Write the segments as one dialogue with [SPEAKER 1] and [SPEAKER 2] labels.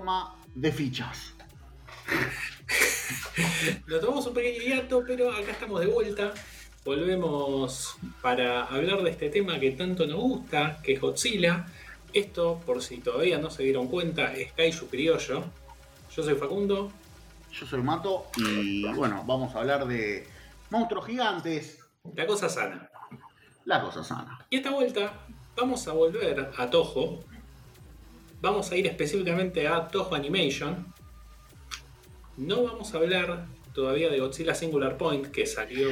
[SPEAKER 1] forma de fichas.
[SPEAKER 2] Nos tomamos un pequeño hiato, pero acá estamos de vuelta. Volvemos para hablar de este tema que tanto nos gusta, que es Godzilla. Esto, por si todavía no se dieron cuenta, es Kaiju Criollo. Yo soy Facundo.
[SPEAKER 1] Yo soy Mato y bueno, vamos a hablar de monstruos gigantes.
[SPEAKER 2] La cosa sana.
[SPEAKER 1] La cosa sana.
[SPEAKER 2] Y esta vuelta vamos a volver a Toho. Vamos a ir específicamente a Toho Animation. No vamos a hablar todavía de Godzilla Singular Point, que salió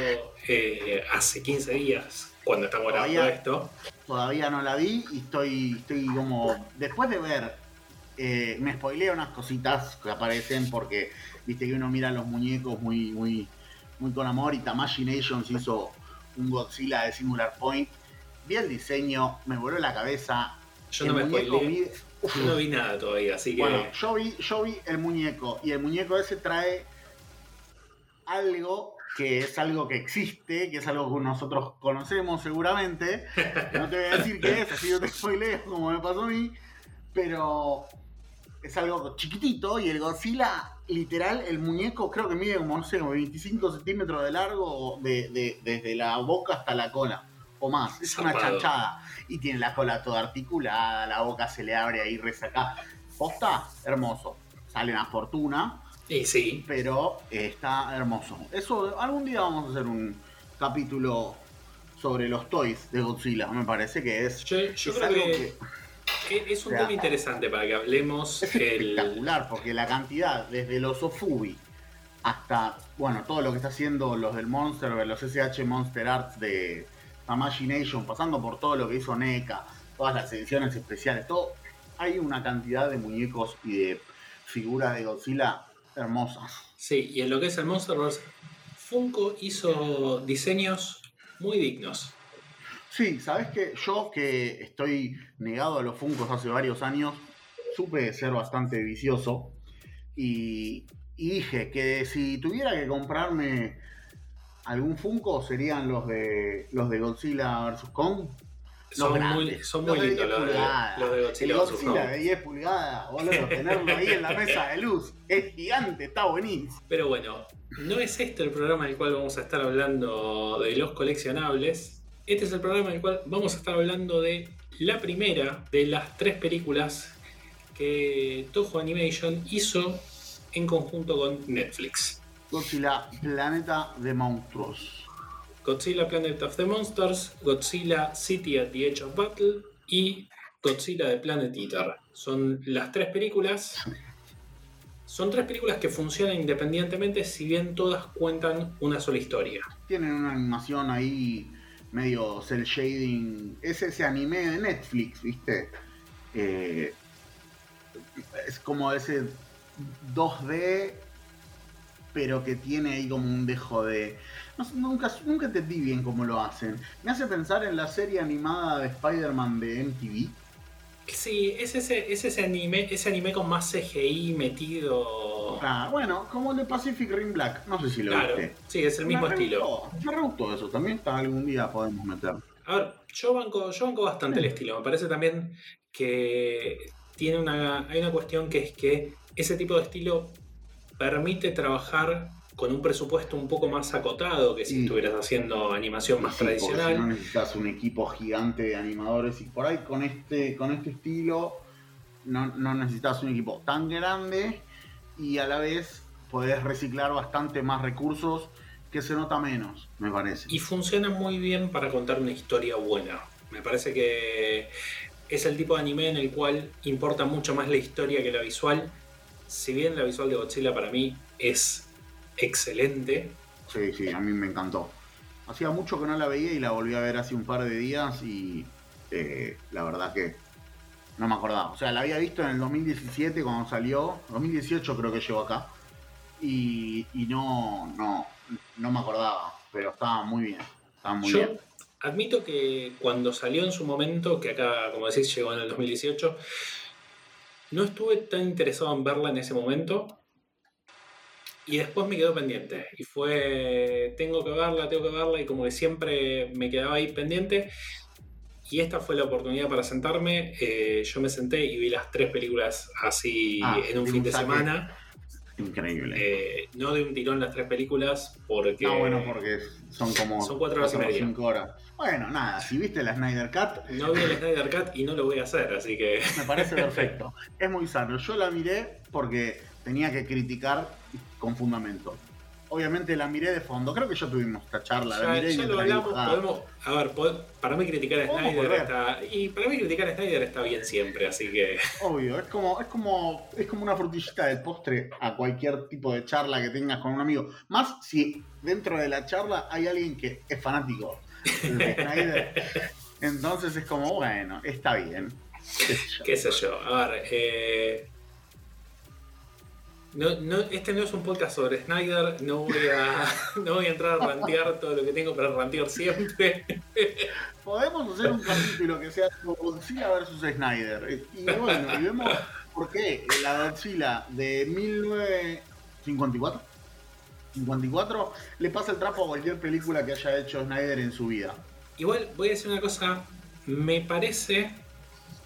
[SPEAKER 2] eh, hace 15 días cuando estamos grabando esto.
[SPEAKER 1] Todavía no la vi y estoy, estoy como. Después de ver, eh, me spoileo unas cositas que aparecen porque viste que uno mira los muñecos muy, muy, muy con amor y Tamashi Nations hizo un Godzilla de Singular Point. Vi el diseño, me voló la cabeza.
[SPEAKER 2] Yo
[SPEAKER 1] El
[SPEAKER 2] no me
[SPEAKER 1] muñeco
[SPEAKER 2] spoileé.
[SPEAKER 1] mide-
[SPEAKER 2] Yo no vi nada todavía, así que.
[SPEAKER 1] Bueno, yo vi, yo vi el muñeco y el muñeco ese trae algo que es algo que existe, que es algo que nosotros conocemos seguramente. No te voy a decir qué es, así no te spoileo como me pasó a mí, pero es algo chiquitito y el Godzilla, literal, el muñeco creo que mide como, no sé, como 25 centímetros de largo de- de- desde la boca hasta la cola. O más, es una chanchada. Y tiene la cola toda articulada, la boca se le abre ahí resacada. Posta, hermoso. Sale una fortuna,
[SPEAKER 2] Y sí,
[SPEAKER 1] pero está hermoso. Eso, algún día vamos a hacer un capítulo sobre los toys de Godzilla. Me parece que es,
[SPEAKER 2] yo, yo
[SPEAKER 1] es
[SPEAKER 2] creo
[SPEAKER 1] algo
[SPEAKER 2] que, que es un
[SPEAKER 1] o sea,
[SPEAKER 2] tema interesante para que hablemos.
[SPEAKER 1] es
[SPEAKER 2] el-
[SPEAKER 1] espectacular, porque la cantidad, desde los Ofubi hasta, bueno, todo lo que está haciendo los del Monster, los SH Monster Arts de Tamashi Nation, pasando por todo lo que hizo NECA, todas las ediciones especiales, todo. Hay una cantidad de muñecos y de figuras de Godzilla hermosas.
[SPEAKER 2] Sí, y en lo que es el Monsterverse, Funko hizo diseños muy dignos.
[SPEAKER 1] Sí, sabes que yo que estoy negado a los Funkos hace varios años, supe ser bastante vicioso y, y dije que si tuviera que comprarme algún Funko serían los de los de Godzilla vs Kong. Los
[SPEAKER 2] Son muy, son
[SPEAKER 1] los
[SPEAKER 2] muy lindos
[SPEAKER 1] 10
[SPEAKER 2] los de,
[SPEAKER 1] pulgadas.
[SPEAKER 2] los de Godzilla
[SPEAKER 1] El. Godzilla de 10 pulgadas, boludo, tenerlo ahí en la mesa de luz, es gigante, está buenísimo.
[SPEAKER 2] Pero bueno, no es este el programa en el cual vamos a estar hablando de los coleccionables. Este es el programa en el cual vamos a estar hablando de la primera de las tres películas que Toho Animation hizo en conjunto con Netflix.
[SPEAKER 1] Godzilla, planeta de monstruos.
[SPEAKER 2] Godzilla Planet of the Monsters, Godzilla City at the Edge of Battle y Godzilla the Planet Eater. Son las tres películas. Son tres películas que funcionan independientemente, si bien todas cuentan una sola historia.
[SPEAKER 1] tienen una animación ahí medio cel shading. Es ese anime de Netflix, ¿viste? Eh, es como ese 2D, pero que tiene ahí como un dejo de. no nunca, nunca entendí bien cómo lo hacen. Me hace pensar en la serie animada de Spider-Man de MTV.
[SPEAKER 2] Sí, es ese, es ese anime, ese anime con más CGI metido.
[SPEAKER 1] Ah, bueno, como el de Pacific Rim Black. No sé si lo
[SPEAKER 2] Claro,
[SPEAKER 1] viste.
[SPEAKER 2] sí, es el mismo
[SPEAKER 1] Me
[SPEAKER 2] estilo.
[SPEAKER 1] gustó, Me gustó eso. También algún día podemos meter.
[SPEAKER 2] A ver, yo banco, yo banco bastante el estilo. Me parece también que tiene una, hay una cuestión que es que ese tipo de estilo permite trabajar con un presupuesto un poco más acotado que si estuvieras haciendo animación más
[SPEAKER 1] Sí,
[SPEAKER 2] tradicional.
[SPEAKER 1] si no necesitas un equipo gigante de animadores y por ahí con este, con este estilo no, no necesitas un equipo tan grande y a la vez podés reciclar bastante más recursos que se nota menos, me parece.
[SPEAKER 2] Y funciona muy bien para contar una historia buena. Me parece que es el tipo de anime en el cual importa mucho más la historia que la visual. Si bien la visual de Godzilla para mí es excelente,
[SPEAKER 1] Sí, sí, a mí me encantó. Hacía mucho que no la veía y la volví a ver hace un par de días y eh, la verdad que no me acordaba. O sea, la había visto en el 2017 cuando salió, 2018 creo que llegó acá, y, y no, no, no me acordaba, pero estaba muy bien. Estaba muy
[SPEAKER 2] Yo
[SPEAKER 1] bien.
[SPEAKER 2] admito que cuando salió en su momento, que acá, como decís, llegó en el 2018, no estuve tan interesado en verla en ese momento. Y después me quedó pendiente. Y fue, tengo que verla, tengo que verla. Y como que siempre me quedaba ahí pendiente. y esta fue la oportunidad para sentarme. Eh, yo me senté y vi las tres películas así
[SPEAKER 1] Ah,
[SPEAKER 2] en un fin de semana.
[SPEAKER 1] Increíble.
[SPEAKER 2] Eh, no de un tirón las tres películas, porque.
[SPEAKER 1] no, bueno, porque son como
[SPEAKER 2] Son cuatro horas y media.
[SPEAKER 1] cinco horas. Bueno, nada, si viste la Snyder Cut,
[SPEAKER 2] No vi el Snyder Cut y no lo voy a hacer, así que.
[SPEAKER 1] me parece perfecto. es muy sano. Yo la miré porque tenía que criticar con fundamento. Obviamente la miré de fondo. Creo que ya tuvimos esta charla. la
[SPEAKER 2] Ya,
[SPEAKER 1] miré
[SPEAKER 2] ya lo hablamos, podemos. A ver, pod- para mí criticar a
[SPEAKER 1] Podemos
[SPEAKER 2] Snyder está. Y para mí criticar a Snyder está bien siempre, así que.
[SPEAKER 1] Obvio, es como, es como, es como una frutillita del postre a cualquier tipo de charla que tengas con un amigo. Más si dentro de la charla hay alguien que es fanático. Entonces es como, bueno, está bien. Qué sé yo.
[SPEAKER 2] qué sé yo. A ver, eh, no, no, este no es un podcast sobre Snyder, no voy a, no voy a entrar a rantear todo lo que tengo para rantear siempre.
[SPEAKER 1] Podemos hacer un capítulo que sea Godzilla versus Snyder. Y bueno, y vemos por qué la Godzilla de 1954 54 le pasa el trapo a cualquier película que haya hecho Snyder en su vida.
[SPEAKER 2] Igual voy a decir una cosa, me parece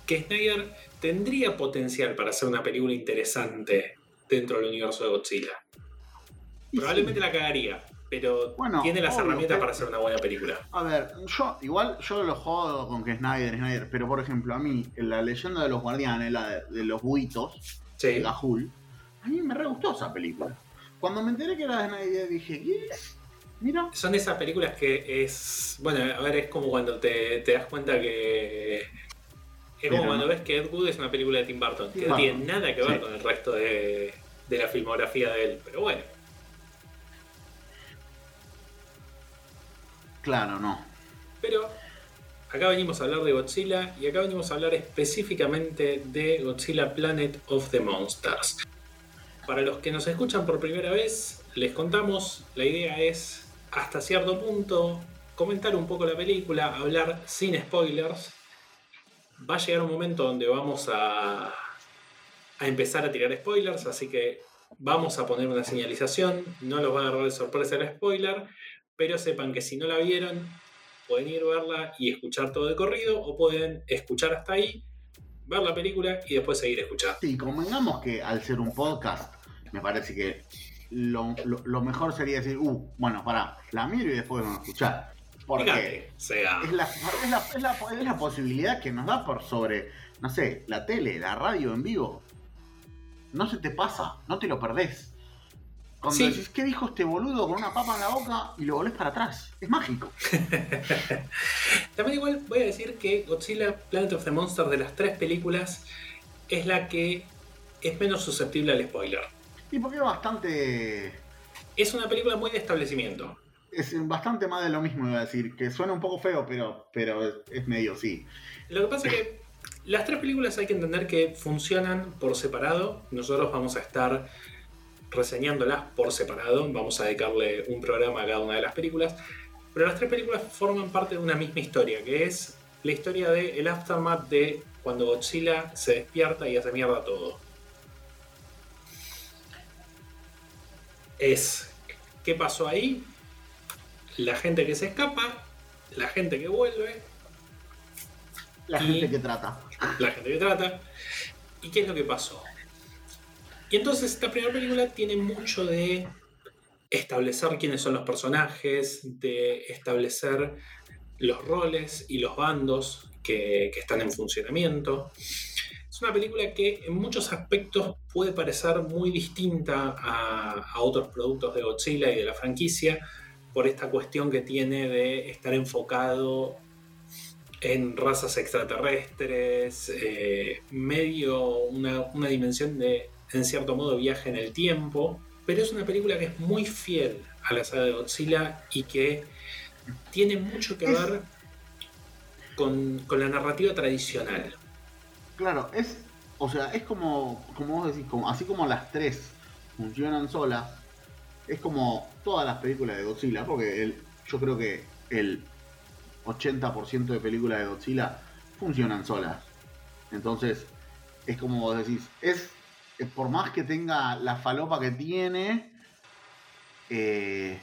[SPEAKER 2] que Snyder tendría potencial para hacer una película interesante dentro del universo de Godzilla. Probablemente
[SPEAKER 1] sí.
[SPEAKER 2] la cagaría, pero
[SPEAKER 1] Bueno,
[SPEAKER 2] tiene las
[SPEAKER 1] obvio,
[SPEAKER 2] herramientas para hacer una buena película.
[SPEAKER 1] A ver, yo igual yo lo jodo con que Snyder, Snyder, pero por ejemplo a mí, en la leyenda de los guardianes, la de, de los buitos, de. Gahul, a mí me re gustó esa película. Cuando me enteré que era de Snyder dije, ¿qué? Mira,
[SPEAKER 2] Son esas películas que es. Bueno, a ver, es como cuando te, te das cuenta que. Es
[SPEAKER 1] Pero
[SPEAKER 2] como cuando
[SPEAKER 1] no-
[SPEAKER 2] ves que Ed Wood es una película de Tim Burton, que no tiene nada que ver
[SPEAKER 1] sí.
[SPEAKER 2] con el resto de, de la filmografía de él. Pero bueno,
[SPEAKER 1] claro, no.
[SPEAKER 2] pero acá venimos a hablar de Godzilla y acá venimos a hablar específicamente de Godzilla Planet of the Monsters. Para los que nos escuchan por primera vez, les contamos, la idea es hasta cierto punto comentar un poco la película, hablar sin spoilers. Va a llegar un momento donde vamos a, empezar a tirar spoilers, así que vamos a poner una señalización, no los va a agarrar de sorpresa el spoiler, pero sepan que si no la vieron, pueden ir a verla y escuchar todo de corrido, o pueden escuchar hasta ahí, ver la película y después seguir escuchando.
[SPEAKER 1] Sí, convengamos que al ser un podcast, me parece que lo, lo- lo mejor sería decir, uh, bueno, pará, la miro y después vamos a escuchar. Porque
[SPEAKER 2] Fíjate, o sea,
[SPEAKER 1] es la, es, la, es, la, es la posibilidad que nos da por sobre, no sé, la tele, la radio en vivo. No se te pasa, no te lo perdés. Cuando
[SPEAKER 2] Sí.
[SPEAKER 1] decís, ¿qué dijo este boludo con una papa en la boca? Y lo volvés para atrás. Es mágico.
[SPEAKER 2] También igual voy a decir que Godzilla Planet of the Monsters de las tres películas es la que es menos susceptible al spoiler.
[SPEAKER 1] Y porque es bastante.
[SPEAKER 2] Es una película muy de establecimiento.
[SPEAKER 1] Es bastante más de lo mismo, iba a decir. Que suena un poco feo, pero, pero es, es medio sí.
[SPEAKER 2] Lo que pasa es que las tres películas hay que entender que funcionan por separado. Nosotros vamos a estar reseñándolas por separado. Vamos a dedicarle un programa a cada una de las películas. Pero las tres películas forman parte de una misma historia, que es la historia del el aftermath de cuando Godzilla se despierta y hace mierda todo. Es qué pasó ahí, la gente que se escapa, la gente que vuelve,
[SPEAKER 1] La gente que trata.
[SPEAKER 2] la gente que trata y qué es lo que pasó. Y entonces esta primera película tiene mucho de establecer quiénes son los personajes, de establecer los roles y los bandos que, están en funcionamiento. Es una película que en muchos aspectos puede parecer muy distinta a, a otros productos de Godzilla y de la franquicia por esta cuestión que tiene de estar enfocado en razas extraterrestres, eh, medio una, una dimensión de, en cierto modo, viaje en el tiempo, pero es una película que es muy fiel a la saga de Godzilla y que tiene mucho que
[SPEAKER 1] Es-
[SPEAKER 2] ver con, con la narrativa tradicional.
[SPEAKER 1] Claro, es. O sea, es como. Como vos decís, como, así como las tres funcionan solas. Es como todas las películas de Godzilla. Porque el, yo creo que el 80% de películas de Godzilla funcionan solas. Entonces, es como vos decís. Es. Por más que tenga la falopa que tiene. eh,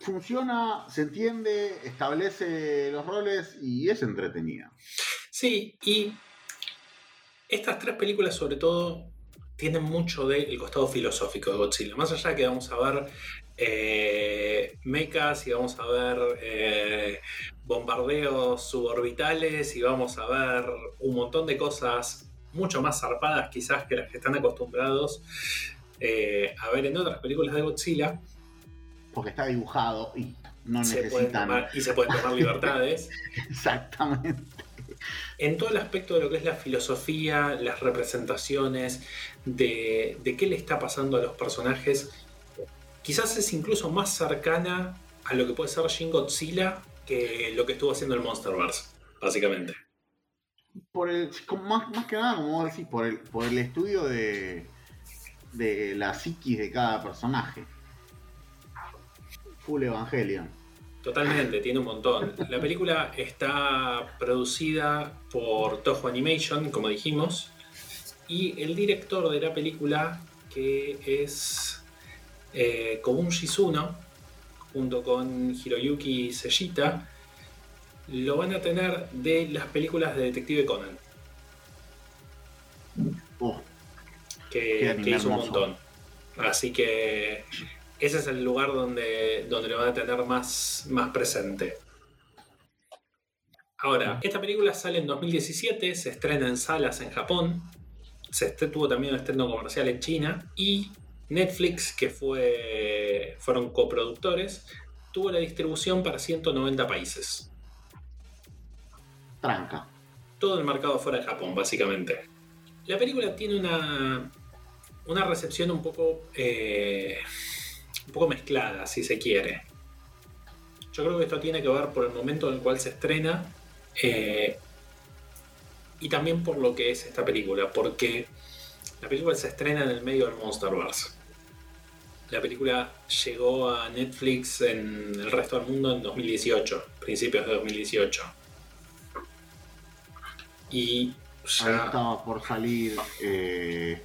[SPEAKER 1] funciona, se entiende, establece los roles y es entretenida.
[SPEAKER 2] Sí, y estas tres películas sobre todo tienen mucho del costado filosófico de Godzilla. Más allá que vamos a ver eh, mechas y vamos a ver eh, bombardeos suborbitales y vamos a ver un montón de cosas mucho más zarpadas quizás que las que están acostumbrados eh, a ver en otras películas de Godzilla.
[SPEAKER 1] Porque está dibujado y no
[SPEAKER 2] se
[SPEAKER 1] necesitan...
[SPEAKER 2] y se pueden tomar libertades.
[SPEAKER 1] Exactamente.
[SPEAKER 2] En todo el aspecto de lo que es la filosofía, las representaciones, de, de qué le está pasando a los personajes, quizás es incluso más cercana a lo que puede ser Shin Godzilla que lo que estuvo haciendo el Monsterverse, básicamente.
[SPEAKER 1] Por el, más, más que nada, como por el, por el estudio de, de la psiquis de cada personaje. Full Evangelion.
[SPEAKER 2] Totalmente, tiene un montón. La película está producida por Toho Animation, como dijimos, y el director de la película, que es eh, Kobun Shizuno, junto con Hiroyuki Sejita, lo van a tener de las películas de Detective Conan.
[SPEAKER 1] Oh,
[SPEAKER 2] que, hizo un montón. Así que ese es el lugar donde, donde lo van a tener más, más presente. Ahora, esta película sale en 2017, se estrena en salas en Japón, se tuvo también un estreno comercial en China y Netflix, que fue, fueron coproductores, tuvo la distribución para 190 países.
[SPEAKER 1] Tranca.
[SPEAKER 2] Todo el mercado fuera de Japón, básicamente. La película tiene una, una recepción un poco, eh, un poco mezclada, si se quiere. Yo creo que esto tiene que ver por el momento en el cual se estrena eh, y también por lo que es esta película, porque la película se estrena en el medio del Monsterverse. La película llegó a Netflix en el resto del mundo en 2018, principios de 2018. Y ya...
[SPEAKER 1] Ahí estaba por salir eh,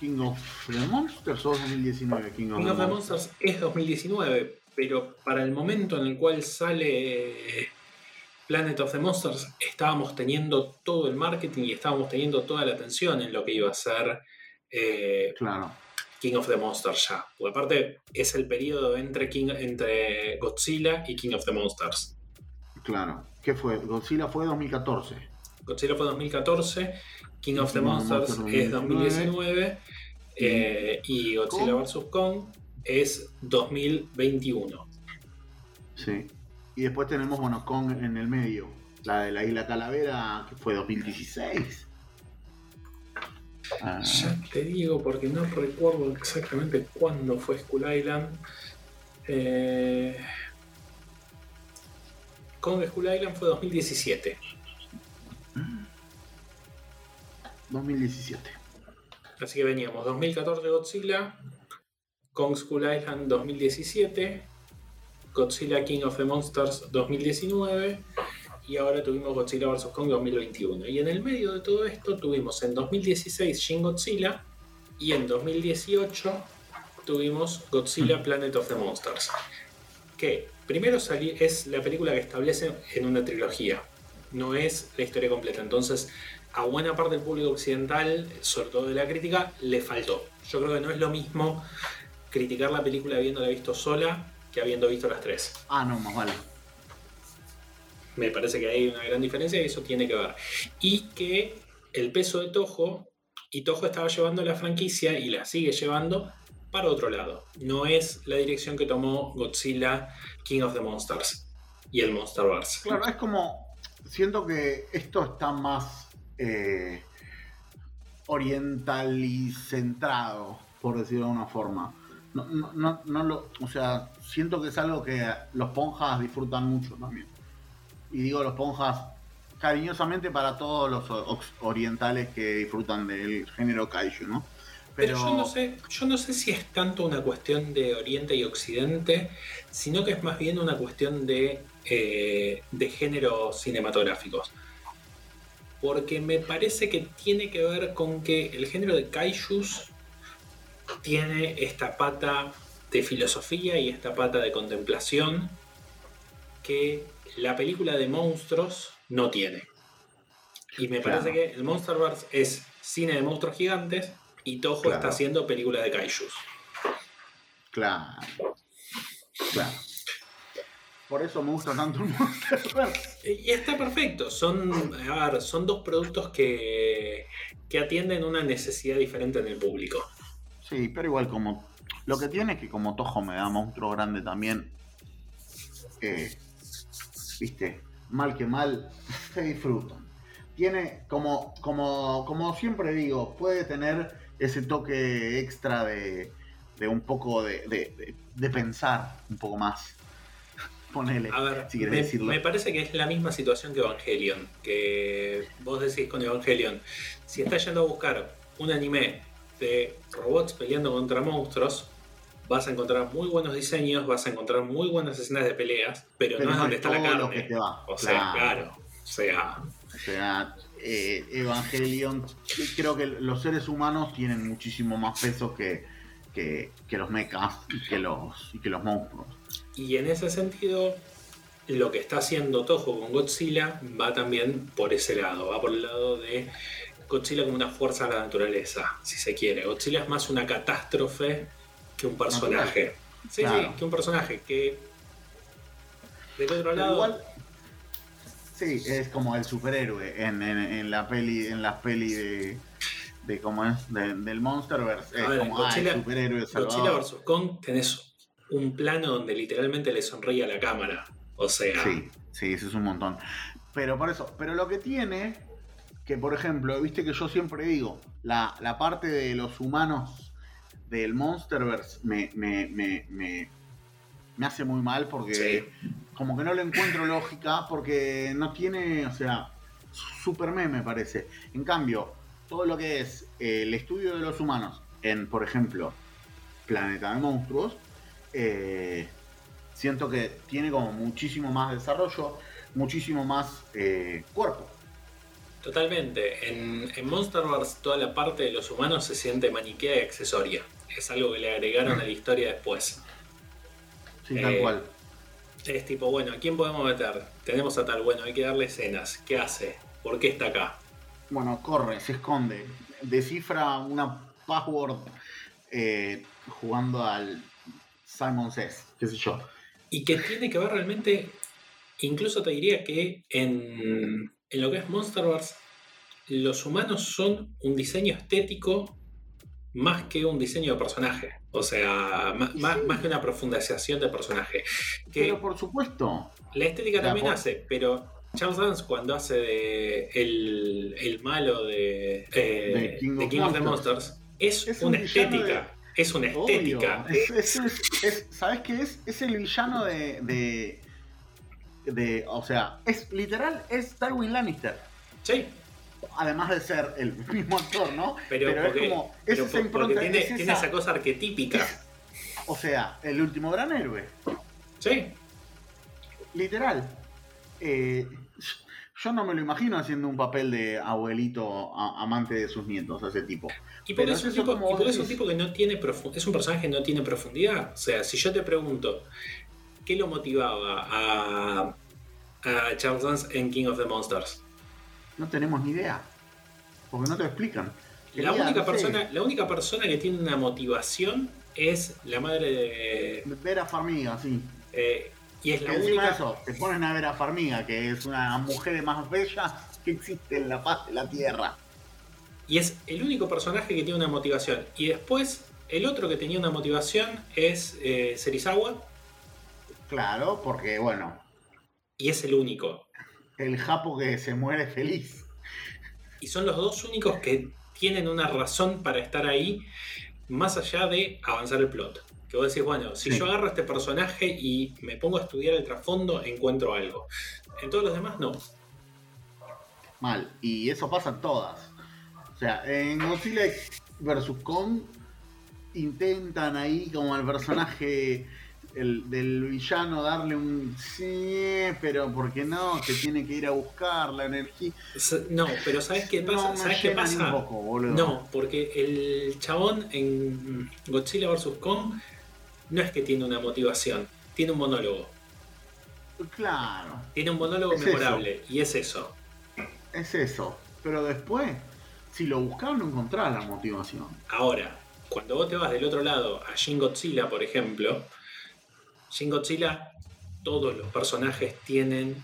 [SPEAKER 1] King of the Monsters o 2019.
[SPEAKER 2] King of, the, Monsters es 2019, pero para el momento en el cual sale Planet of the Monsters estábamos teniendo todo el marketing y estábamos teniendo toda la atención en lo que iba a ser eh, King of the Monsters ya. Porque aparte es el periodo entre, King, entre Godzilla y King of the Monsters.
[SPEAKER 1] Claro. ¿Qué fue? Godzilla fue 2014.
[SPEAKER 2] Godzilla fue 2014, King of the Monsters es 2019 eh, y Godzilla vs. Kong es 2021.
[SPEAKER 1] Sí. Y después tenemos, bueno, Kong en el medio. La de la Isla Calavera, que fue 2016.
[SPEAKER 2] Ah. Ya te digo, porque no recuerdo exactamente cuándo fue Skull Island. Eh... Kong Skull Island fue 2017.
[SPEAKER 1] 2017.
[SPEAKER 2] Así que veníamos 2014 Godzilla, Kong Skull Island 2017, Godzilla King of the Monsters 2019 y ahora tuvimos Godzilla vs. Kong 2021. Y en el medio de todo esto tuvimos en 2016 Shin Godzilla y en 2018 tuvimos Godzilla Planet of the Monsters. Que primero es la película que establece en una trilogía, no es la historia completa. Entonces, a buena parte del público occidental, sobre todo de la crítica, le faltó. Yo creo que no es lo mismo criticar la película habiéndola visto sola que habiendo visto las tres.
[SPEAKER 1] Ah, no, más vale.
[SPEAKER 2] Me parece que hay una gran diferencia y eso tiene que ver. Y que el peso de Toho, y Toho estaba llevando la franquicia y la sigue llevando para otro lado. No es la dirección que tomó Godzilla King of the Monsters y el Monsterverse.
[SPEAKER 1] Claro, es como. Siento que esto está más eh, oriental y centrado, por decirlo de alguna forma. No, no, no, lo, o sea, siento que es algo que los ponjas disfrutan mucho también. Y digo los ponjas cariñosamente para todos los orientales que disfrutan del género kaiju, ¿no?
[SPEAKER 2] Pero, yo no sé, yo no sé si es tanto una cuestión de Oriente y Occidente, sino que es más bien una cuestión de, eh, de géneros cinematográficos porque me parece que tiene que ver con que el género de kaijus tiene esta pata de filosofía y esta pata de contemplación que la película de monstruos no tiene. Y me parece que el Monsterverse es cine de monstruos gigantes y Toho está haciendo película de kaijus.
[SPEAKER 1] Claro. Claro. Por eso me gusta tanto el Monsterverse.
[SPEAKER 2] Y está perfecto. Son, son dos productos que, que atienden una necesidad diferente en el público.
[SPEAKER 1] Sí, pero igual como... Lo que tiene es que como Toho me da monstruo grande también, eh, viste, mal que mal, se disfrutan. Tiene, como, como, como siempre digo, puede tener ese toque extra de, de un poco de, de, pensar un poco más. Ponele,
[SPEAKER 2] A ver, si quieres me, decirlo. Me parece que es la misma situación que Evangelion. Que vos decís con Evangelion. Si estás yendo a buscar un anime de robots peleando contra monstruos, vas a encontrar muy buenos diseños, vas a encontrar muy buenas escenas de peleas, pero, no es donde está la carne. O sea, claro. O sea.
[SPEAKER 1] O sea, eh, Evangelion, creo que los seres humanos tienen muchísimo más peso que, que, los mechas y que los, y que los monstruos.
[SPEAKER 2] Y en ese sentido, lo que está haciendo Toho con Godzilla va también por ese lado, va por el lado de Godzilla como una fuerza de la naturaleza, si se quiere. Godzilla es más una catástrofe que un personaje. Sí, sí, que un personaje que. Del otro lado. Igual,
[SPEAKER 1] sí, es como el superhéroe en, en, la peli, en las peli de. de cómo es, del Monsterverse. Es como ah, el superhéroe
[SPEAKER 2] Godzilla vs. Kong tenés un plano donde literalmente le sonríe a la cámara. O sea.
[SPEAKER 1] Sí, sí, eso es un montón. Pero por eso, pero lo que tiene, que por ejemplo, viste que yo siempre digo, la, la parte de los humanos del Monsterverse me, me, me, me, hace muy mal porque como que no le encuentro lógica porque no tiene, o sea, super me parece. En cambio, todo lo que es el estudio de los humanos en, por ejemplo, Planeta de Monstruos, eh, siento que tiene como muchísimo más desarrollo, muchísimo más eh, cuerpo.
[SPEAKER 2] Totalmente. En, en Monsterverse toda la parte de los humanos se siente maniquea y accesoria es algo que le agregaron a la historia después.
[SPEAKER 1] Sí, tal eh, cual.
[SPEAKER 2] Es tipo, bueno, ¿a quién podemos meter? Tenemos a tal, bueno, hay que darle escenas. ¿Qué hace? ¿Por qué está acá?
[SPEAKER 1] Bueno, corre, se esconde, descifra una password eh, jugando al Simon Says, qué sé yo.
[SPEAKER 2] Y que tiene que ver realmente, incluso te diría que en, en lo que es Monster Wars, los humanos son un diseño estético más que un diseño de personaje. O sea, más, que una profundización de personaje.
[SPEAKER 1] pero por supuesto.
[SPEAKER 2] La estética también hace, pero Charles Dance cuando hace de el, malo de, eh, King, of, the Monsters, es, una estética. Es una estética.
[SPEAKER 1] ¿Sabes qué es? Es el villano de, de, de. O sea, es literal, es Darwin Lannister.
[SPEAKER 2] Sí
[SPEAKER 1] además de ser el mismo actor, ¿no?
[SPEAKER 2] Pero, es como. esa tiene, esa, cosa arquetípica.
[SPEAKER 1] o sea, el último gran héroe.
[SPEAKER 2] Sí.
[SPEAKER 1] Literal. Eh, yo no me lo imagino haciendo un papel de abuelito amante de sus nietos, ese tipo.
[SPEAKER 2] Y por eso, es, un tipo, es un tipo que no tiene es un personaje que no tiene profundidad. O sea, si yo te pregunto, ¿qué lo motivaba a, a Charles Dance en King of the Monsters?
[SPEAKER 1] No tenemos ni idea. Porque no te lo explican.
[SPEAKER 2] La única, persona, la única persona que tiene una motivación es la madre de.
[SPEAKER 1] Vera Farmiga, sí.
[SPEAKER 2] Eh, y es la única.
[SPEAKER 1] Eso, te ponen a Vera Farmiga, que es una mujer más bella que existe en la paz de la tierra.
[SPEAKER 2] Y es el único personaje que tiene una motivación. Y después, el otro que tenía una motivación es eh, Serizawa.
[SPEAKER 1] Claro, porque bueno.
[SPEAKER 2] Y es el único
[SPEAKER 1] el Japo que se muere feliz.
[SPEAKER 2] Y son los dos únicos que tienen una razón para estar ahí, más allá de avanzar el plot. Que vos decís, bueno, si yo agarro a este personaje y me pongo a estudiar el trasfondo, encuentro algo. En todos los demás, no.
[SPEAKER 1] Mal. Y eso pasa en todas. O sea, en Godzilla vs. Kong intentan ahí como el personaje el, del villano darle un sí, pero ¿por qué no? Que tiene que ir a buscar la energía.
[SPEAKER 2] No, pero ¿sabes qué pasa? No, ¿Sabes qué pasa? no, porque el chabón en Godzilla vs. Kong no es que tiene una motivación, tiene un monólogo.
[SPEAKER 1] Claro.
[SPEAKER 2] Tiene un monólogo memorable y es eso.
[SPEAKER 1] Es eso. Pero después, si lo buscabas no encontrás la motivación.
[SPEAKER 2] Ahora, cuando vos te vas del otro lado a Shin Godzilla, por ejemplo, Shin Godzilla, todos los personajes tienen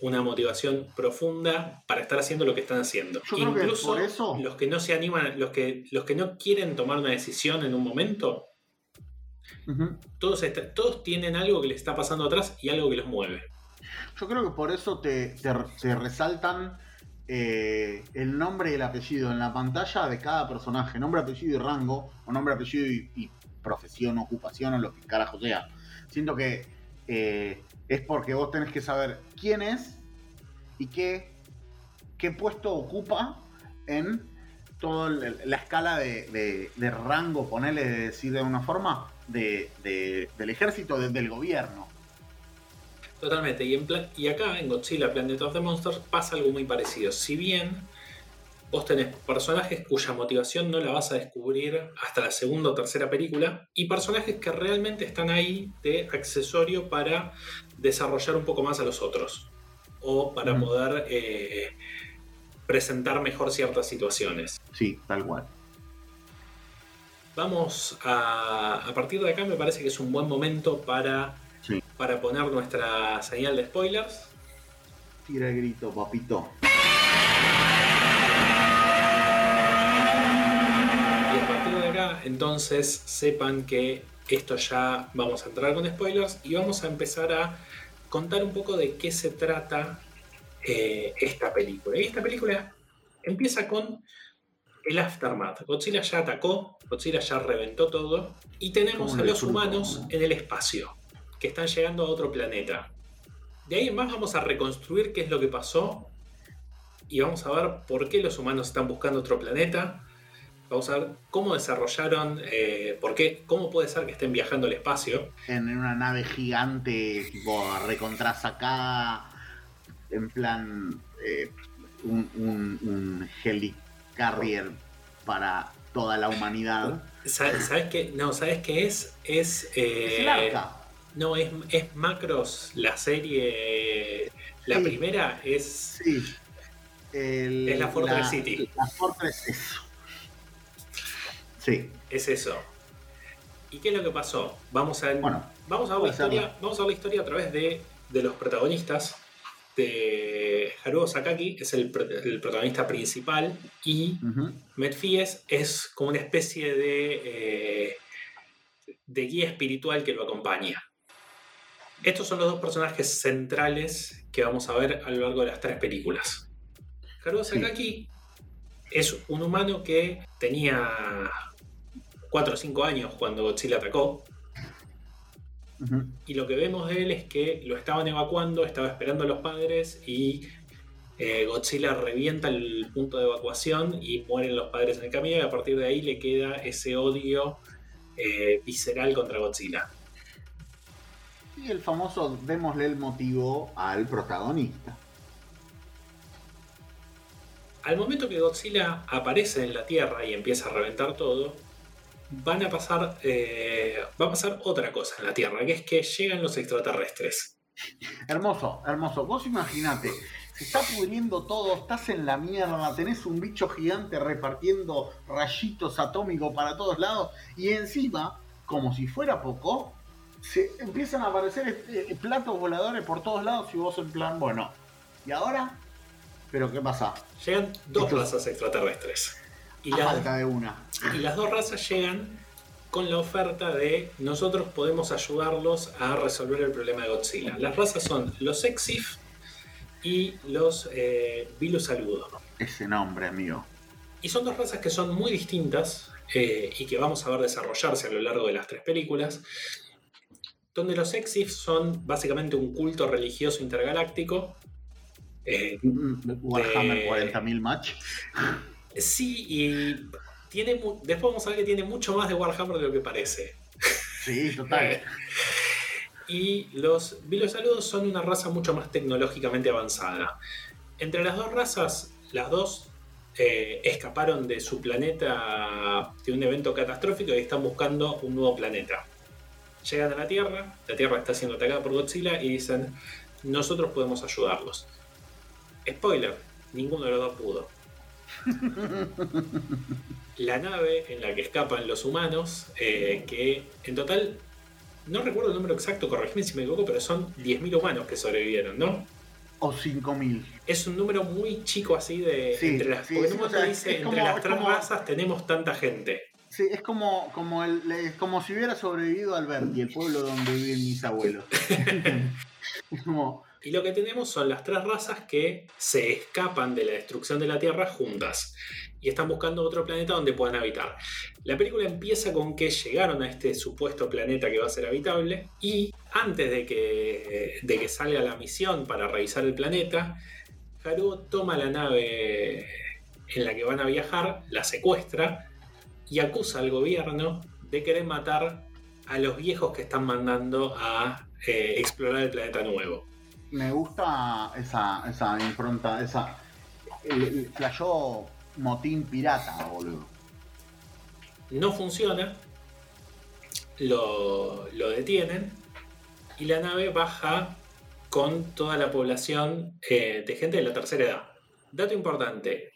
[SPEAKER 2] una motivación profunda para estar haciendo lo que están haciendo. Incluso los que no se animan, los que, los que no quieren tomar una decisión en un momento, todos, todos tienen algo que les está pasando atrás y algo que los mueve.
[SPEAKER 1] Yo creo que por eso te, resaltan eh, el nombre y el apellido en la pantalla de cada personaje, nombre, apellido y rango, o nombre, apellido y, profesión, ocupación, o lo que carajo sea. Siento que eh, es porque vos tenés que saber quién es y qué, qué puesto ocupa en toda la escala de, rango, ponerle, de decir de una forma, de, del ejército, del gobierno.
[SPEAKER 2] Totalmente. Y, en y acá, en Godzilla Planet of the Monsters, pasa algo muy parecido. Si bien vos tenés personajes cuya motivación no la vas a descubrir hasta la segunda o tercera película, y personajes que realmente están ahí de accesorio para desarrollar un poco más a los otros, o para poder eh, presentar mejor ciertas situaciones.
[SPEAKER 1] Sí, tal cual.
[SPEAKER 2] Vamos a, a partir de acá, me parece que es un buen momento para para poner nuestra señal de spoilers.
[SPEAKER 1] Tira el grito, papito. Y
[SPEAKER 2] a partir de acá, entonces sepan que esto ya vamos a entrar con spoilers y vamos a empezar a contar un poco de qué se trata eh, esta película. Y esta película empieza con el aftermath. Godzilla ya atacó, Godzilla ya reventó todo y tenemos a los humanos en el espacio que están llegando a otro planeta. De ahí en más vamos a reconstruir qué es lo que pasó y vamos a ver por qué los humanos están buscando otro planeta. Vamos a ver cómo desarrollaron, eh, por qué, cómo puede ser que estén viajando al espacio.
[SPEAKER 1] En una nave gigante, tipo recontrasacada, en plan eh, un, un, helicarrier para toda la humanidad.
[SPEAKER 2] ¿Sabes, qué? No, ¿sabes qué es? Es,
[SPEAKER 1] eh, es el arca.
[SPEAKER 2] No, es, es Macros, la serie. La primera es.
[SPEAKER 1] Sí.
[SPEAKER 2] es la Fortress City.
[SPEAKER 1] La Fortress eso. Sí.
[SPEAKER 2] Es eso. ¿Y qué es lo que pasó? Vamos a, bueno, vamos a ver la historia. Vamos a ver la historia a través de, de los protagonistas. De Haruo Sakaki es el, el protagonista principal y uh es como una especie de, eh, de guía espiritual que lo acompaña. Estos son los dos personajes centrales que vamos a ver a lo largo de las tres películas. Haruo Sakaki es un humano que tenía 4 o 5 años cuando Godzilla atacó. Y lo que vemos de él es que lo estaban evacuando, estaba esperando a los padres y eh, Godzilla revienta el punto de evacuación y mueren los padres en el camino y a partir de ahí le queda ese odio eh, visceral contra Godzilla.
[SPEAKER 1] Y el famoso démosle el motivo al protagonista.
[SPEAKER 2] Al momento que Godzilla aparece en la Tierra y empieza a reventar todo, van a pasar, eh, va a pasar otra cosa en la Tierra, que es que llegan los extraterrestres.
[SPEAKER 1] Hermoso, hermoso. Vos imaginate, se está pudriendo todo, estás en la mierda, tenés un bicho gigante repartiendo rayitos atómicos para todos lados y encima, como si fuera poco, se empiezan a aparecer este, platos voladores por todos lados y vos en plan, bueno, ¿y ahora? ¿Pero qué pasa?
[SPEAKER 2] Llegan dos razas extraterrestres.
[SPEAKER 1] Y la, falta de una.
[SPEAKER 2] Y las dos razas llegan con la oferta de nosotros podemos ayudarlos a resolver el problema de Godzilla. Las razas son los Exif y los eh.
[SPEAKER 1] Ese nombre, amigo.
[SPEAKER 2] Y son dos razas que son muy distintas eh, y que vamos a ver desarrollarse a lo largo de las tres películas donde los Exif son básicamente un culto religioso intergaláctico.
[SPEAKER 1] Eh, Warhammer 40.000 match.
[SPEAKER 2] Sí, y tiene, después vamos a ver que tiene mucho más de Warhammer de lo que parece.
[SPEAKER 1] Sí, total.
[SPEAKER 2] y los Saludos son una raza mucho más tecnológicamente avanzada. Entre las dos razas, las dos eh, escaparon de su planeta de un evento catastrófico y están buscando un nuevo planeta. Llegan a la Tierra, la Tierra está siendo atacada por Godzilla y dicen, nosotros podemos ayudarlos. Spoiler, ninguno de los dos pudo. La nave en la que escapan los humanos, eh, que en total, no recuerdo el número exacto, corregime si me equivoco, pero son 10.000 humanos que sobrevivieron, ¿no?
[SPEAKER 1] O 5.000.
[SPEAKER 2] Es un número muy chico así de...
[SPEAKER 1] Sí,
[SPEAKER 2] entre las,
[SPEAKER 1] sí,
[SPEAKER 2] porque
[SPEAKER 1] sí, o sea,
[SPEAKER 2] dice, entre
[SPEAKER 1] como-
[SPEAKER 2] las
[SPEAKER 1] es
[SPEAKER 2] tres
[SPEAKER 1] como-
[SPEAKER 2] razas tenemos tanta gente.
[SPEAKER 1] Sí, es como, como, el, es como si hubiera sobrevivido Alberti, el pueblo donde viven mis abuelos. es como,
[SPEAKER 2] Y lo que tenemos son las tres razas que se escapan de la destrucción de la Tierra juntas y están buscando otro planeta donde puedan habitar. La película empieza con que llegaron a este supuesto planeta que va a ser habitable y antes de que, de que salga la misión para revisar el planeta, Haruo toma la nave en la que van a viajar, la secuestra y acusa al gobierno de querer matar a los viejos que están mandando a eh, explorar el planeta nuevo.
[SPEAKER 1] Me gusta esa, esa impronta, esa. El, motín pirata, boludo.
[SPEAKER 2] no funciona, lo, lo detienen y la nave baja con toda la población eh, de gente de la tercera edad. Dato importante,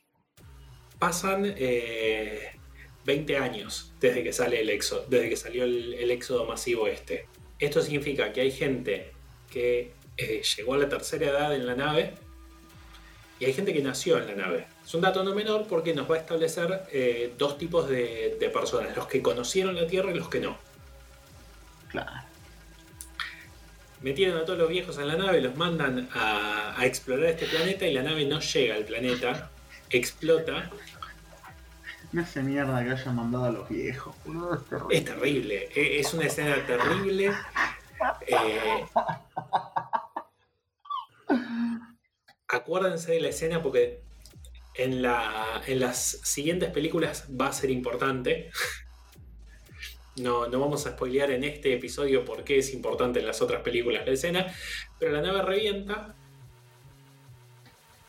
[SPEAKER 2] pasan eh, 20 años desde que, sale el desde que salió el, el éxodo masivo este. Esto significa que hay gente que eh, llegó a la tercera edad en la nave y hay gente que nació en la nave. Es un dato no menor porque nos va a establecer eh, dos tipos de, de personas, los que conocieron la Tierra y los que no.
[SPEAKER 1] Claro.
[SPEAKER 2] Metieron a todos los viejos en la nave, los mandan a, a explorar este planeta y la nave no llega al planeta, explota.
[SPEAKER 1] Me hace mierda que hayan mandado a los viejos. Es terrible.
[SPEAKER 2] Es terrible, e- es una escena terrible. Eh, acuérdense de la escena porque en, la, en las siguientes películas va a ser importante. No, no vamos a spoilear en este episodio por qué es importante en las otras películas la escena, pero la nave revienta.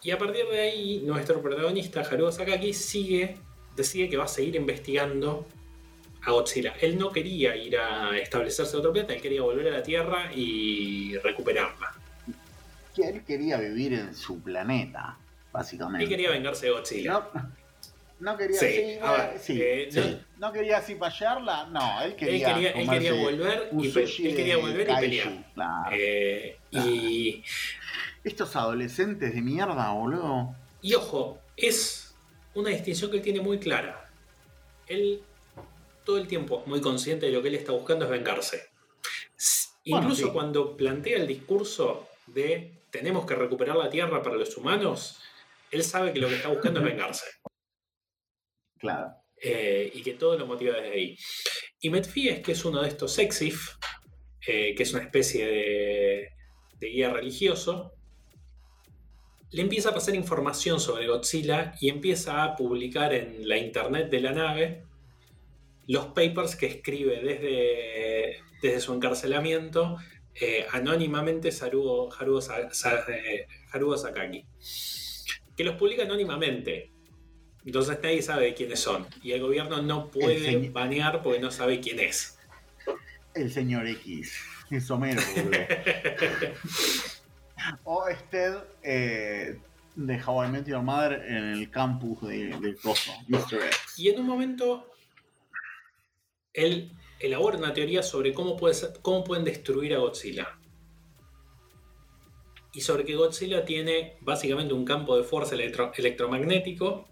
[SPEAKER 2] Y a partir de ahí, nuestro protagonista, Haruo Sakaki, sigue, decide que va a seguir investigando a Godzilla. Él no quería ir a establecerse en otro planeta, él quería volver a la Tierra y recuperarla.
[SPEAKER 1] Que él quería vivir en su planeta, básicamente.
[SPEAKER 2] Él quería vengarse de Godzilla.
[SPEAKER 1] No, no quería
[SPEAKER 2] Sí,
[SPEAKER 1] sí,
[SPEAKER 2] a ver,
[SPEAKER 1] eh, sí,
[SPEAKER 2] eh,
[SPEAKER 1] sí. No quería así pasearla, no, él
[SPEAKER 2] Él
[SPEAKER 1] quería.
[SPEAKER 2] quería, él quería volver y, él quería volver y
[SPEAKER 1] kaiju,
[SPEAKER 2] pelear.
[SPEAKER 1] claro.
[SPEAKER 2] Eh, y,
[SPEAKER 1] Estos adolescentes de mierda, boludo.
[SPEAKER 2] y ojo, es una distinción que él tiene muy clara. Él todo el tiempo es muy consciente de lo que él está buscando es vengarse.
[SPEAKER 1] Bueno,
[SPEAKER 2] Incluso cuando plantea el discurso de tenemos que recuperar la Tierra para los humanos, él sabe que lo que está buscando es vengarse.
[SPEAKER 1] Claro.
[SPEAKER 2] eh, y que todo lo motiva desde ahí. Y Metfies, que es uno de estos Exif, eh, que es una especie de, de guía religioso, le empieza a pasar información sobre Godzilla y empieza a publicar en la internet de la nave los papers que escribe desde, desde su encarcelamiento eh, anónimamente Saruo, Haruo, Sa- Sa- eh, Sakaki. Que los publica anónimamente. Entonces nadie sabe quiénes son. Y el gobierno no puede banear porque no sabe quién es.
[SPEAKER 1] El señor X. Es Homero, o Ested eh, de How I Met Your Mother en el campus de, del coso, Mr. X.
[SPEAKER 2] Y en un momento, él elabora una teoría sobre cómo, puede ser- cómo pueden destruir a Godzilla. Y sobre que Godzilla tiene básicamente un campo de fuerza electro- electromagnético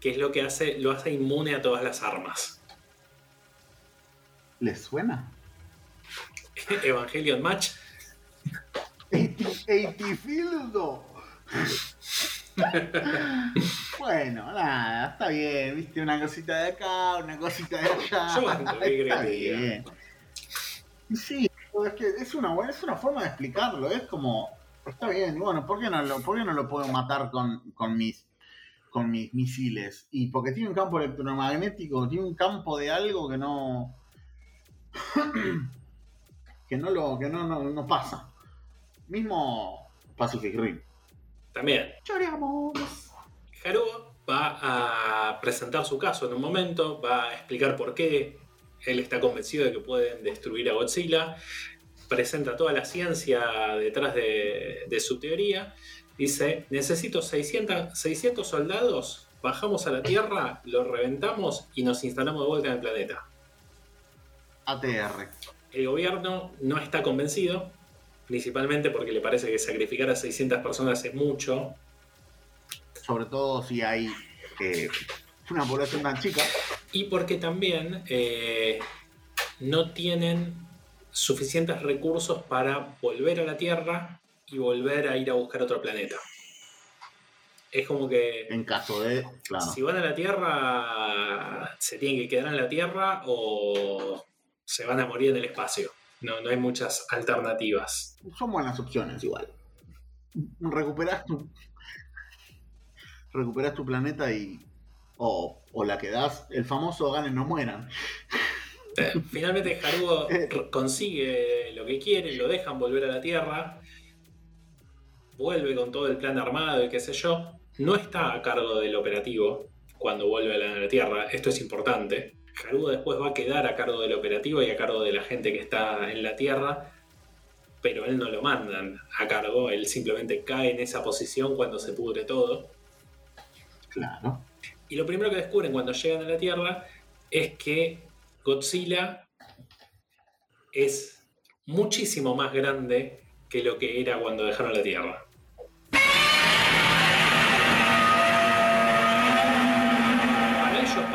[SPEAKER 2] que es lo que hace, lo hace inmune a todas las armas.
[SPEAKER 1] ¿Les suena?
[SPEAKER 2] Evangelion Match.
[SPEAKER 1] Eitifildo. bueno, nada, está bien, viste, una cosita de acá, una cosita de allá.
[SPEAKER 2] Yo banco, ¿qué
[SPEAKER 1] está bien. Sí, es que es una buena, es una forma de explicarlo, es como, está bien, y bueno, ¿por qué no lo, por qué no lo puedo matar con, con mis con mis misiles? Y porque tiene un campo electromagnético, tiene un campo de algo que no que no lo que no, no, no pasa. Mismo Pacific Rim.
[SPEAKER 2] También.
[SPEAKER 1] Lloramos.
[SPEAKER 2] Haruo va a presentar su caso en un momento, va a explicar por qué Él está convencido de que pueden destruir a Godzilla. Presenta toda la ciencia detrás de, su teoría. Dice, necesito 600, 600 soldados, bajamos a la Tierra, lo reventamos y nos instalamos de vuelta en el planeta.
[SPEAKER 1] ATR.
[SPEAKER 2] El gobierno no está convencido, principalmente porque le parece que sacrificar a 600 personas es mucho.
[SPEAKER 1] Sobre todo si hay eh, una población tan chica.
[SPEAKER 2] Y porque también eh, no tienen suficientes recursos para volver a la Tierra y volver a ir a buscar otro planeta. Es como que.
[SPEAKER 1] En caso de.
[SPEAKER 2] Si van a la Tierra, se tienen que quedar en la Tierra o se van a morir en el espacio. No, no hay muchas alternativas.
[SPEAKER 1] Son buenas opciones igual. Recuperas tu. Recuperas tu planeta y. O, la que das, el famoso gane no mueran.
[SPEAKER 2] Eh, finalmente Haruo eh. consigue lo que quiere, lo dejan volver a la Tierra, vuelve con todo el plan armado y qué sé yo. No está a cargo del operativo cuando vuelve a la Tierra, esto es importante. Haruo después va a quedar a cargo del operativo y a cargo de la gente que está en la Tierra, pero él no lo mandan a cargo, él simplemente cae en esa posición cuando se pudre todo.
[SPEAKER 1] Claro.
[SPEAKER 2] Y lo primero que descubren cuando llegan a la Tierra es que Godzilla es muchísimo más grande que lo que era cuando dejaron la Tierra.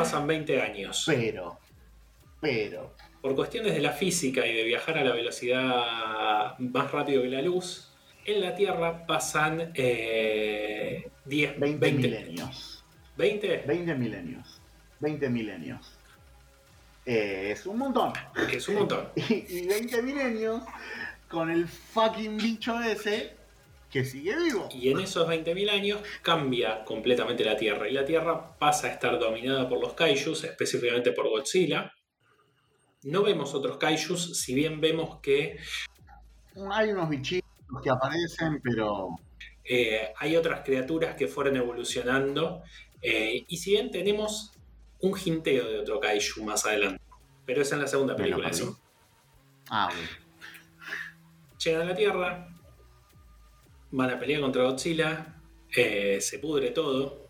[SPEAKER 2] Pasan 20 años.
[SPEAKER 1] Pero, pero.
[SPEAKER 2] Por cuestiones de la física y de viajar a la velocidad más rápido que la luz, en la Tierra pasan 10, eh,
[SPEAKER 1] 20, milenios.
[SPEAKER 2] ¿20?
[SPEAKER 1] 20 milenios. 20 milenios. es un montón.
[SPEAKER 2] Es un montón.
[SPEAKER 1] y, y 20 milenios con el fucking bicho ese que sigue vivo.
[SPEAKER 2] Y en esos 20.000 años cambia completamente la Tierra. Y la Tierra pasa a estar dominada por los kaijus, específicamente por Godzilla. No vemos otros kaijus, si bien vemos que...
[SPEAKER 1] Hay unos bichitos que aparecen, pero...
[SPEAKER 2] Eh, hay otras criaturas que fueron evolucionando. Eh, y si bien tenemos un hinteo de otro kaiju más adelante. Pero es en la segunda película, eso.
[SPEAKER 1] Ah, bueno.
[SPEAKER 2] Llegan a la Tierra, van a pelear contra Godzilla, eh, se pudre todo,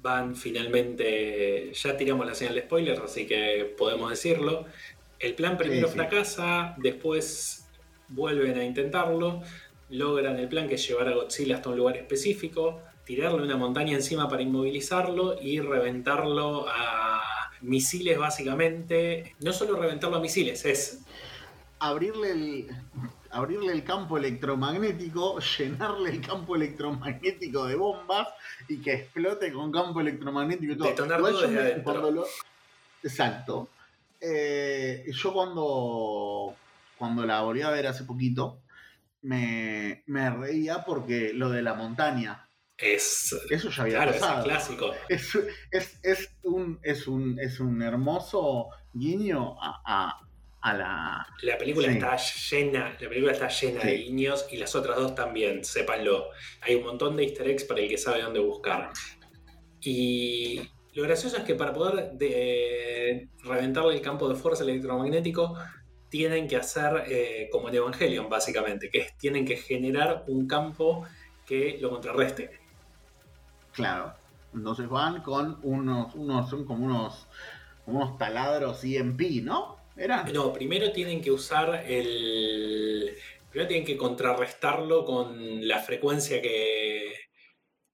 [SPEAKER 2] van finalmente, ya tiramos la señal de spoilers, así que podemos decirlo. El plan primero fracasa, después vuelven a intentarlo, logran el plan que es llevar a Godzilla hasta un lugar específico, tirarle una montaña encima para inmovilizarlo y reventarlo a misiles básicamente. No solo reventarlo a misiles, es...
[SPEAKER 1] Abrirle el abrirle el campo electromagnético, llenarle el campo electromagnético de bombas y que explote con campo electromagnético y todo.
[SPEAKER 2] Detonar todo cuando
[SPEAKER 1] Exacto. Eh, yo cuando, cuando la volví a ver hace poquito, me, reía porque lo de la montaña.
[SPEAKER 2] Es,
[SPEAKER 1] Eso ya había pasado.
[SPEAKER 2] Es clásico.
[SPEAKER 1] Es, un, es, un, es un hermoso guiño a, la.
[SPEAKER 2] película está llena, la película está llena de guiños y las otras dos también, sépanlo. Hay un montón de easter eggs para el que sabe dónde buscar. Y lo gracioso es que para poder de, reventar el campo de fuerza electromagnético tienen que hacer eh, como en Evangelion, básicamente, que es, tienen que generar un campo que lo contrarreste.
[SPEAKER 1] Claro. Entonces van con unos, unos son como unos, unos taladros EMP, ¿no?
[SPEAKER 2] No, primero tienen que usar el. Primero tienen que contrarrestarlo con la frecuencia que,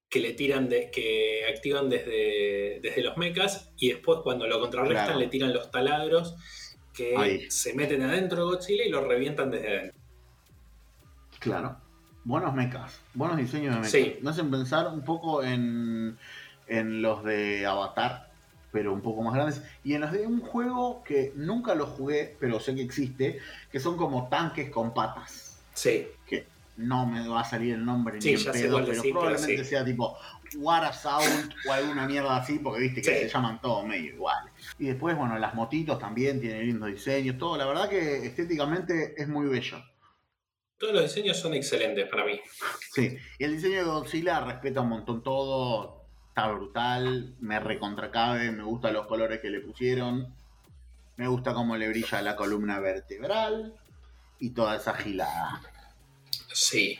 [SPEAKER 2] que le tiran, de, que activan desde, desde los mechas y después cuando lo contrarrestan le tiran los taladros que se meten adentro de Godzilla y lo revientan desde adentro.
[SPEAKER 1] Claro. Buenos mechas, buenos diseños de mechas. Me hacen pensar un poco en, en los de Avatar, pero un poco más grandes. Y en los de un juego que nunca lo jugué, pero sé que existe, que son como tanques con patas.
[SPEAKER 2] Sí.
[SPEAKER 1] Que no me va a salir el nombre ni en pedo, pero probablemente sea tipo War Assault o alguna mierda así, porque viste que se llaman todos medio igual. Y después, bueno, las motitos también tienen lindos diseños, todo. La verdad que estéticamente es muy bello.
[SPEAKER 2] Todos los diseños son excelentes para mí.
[SPEAKER 1] Sí, y el diseño de Godzilla respeta un montón todo, está brutal, me recontracabe, me gustan los colores que le pusieron. Me gusta cómo le brilla la columna vertebral y toda esa gilada.
[SPEAKER 2] Sí.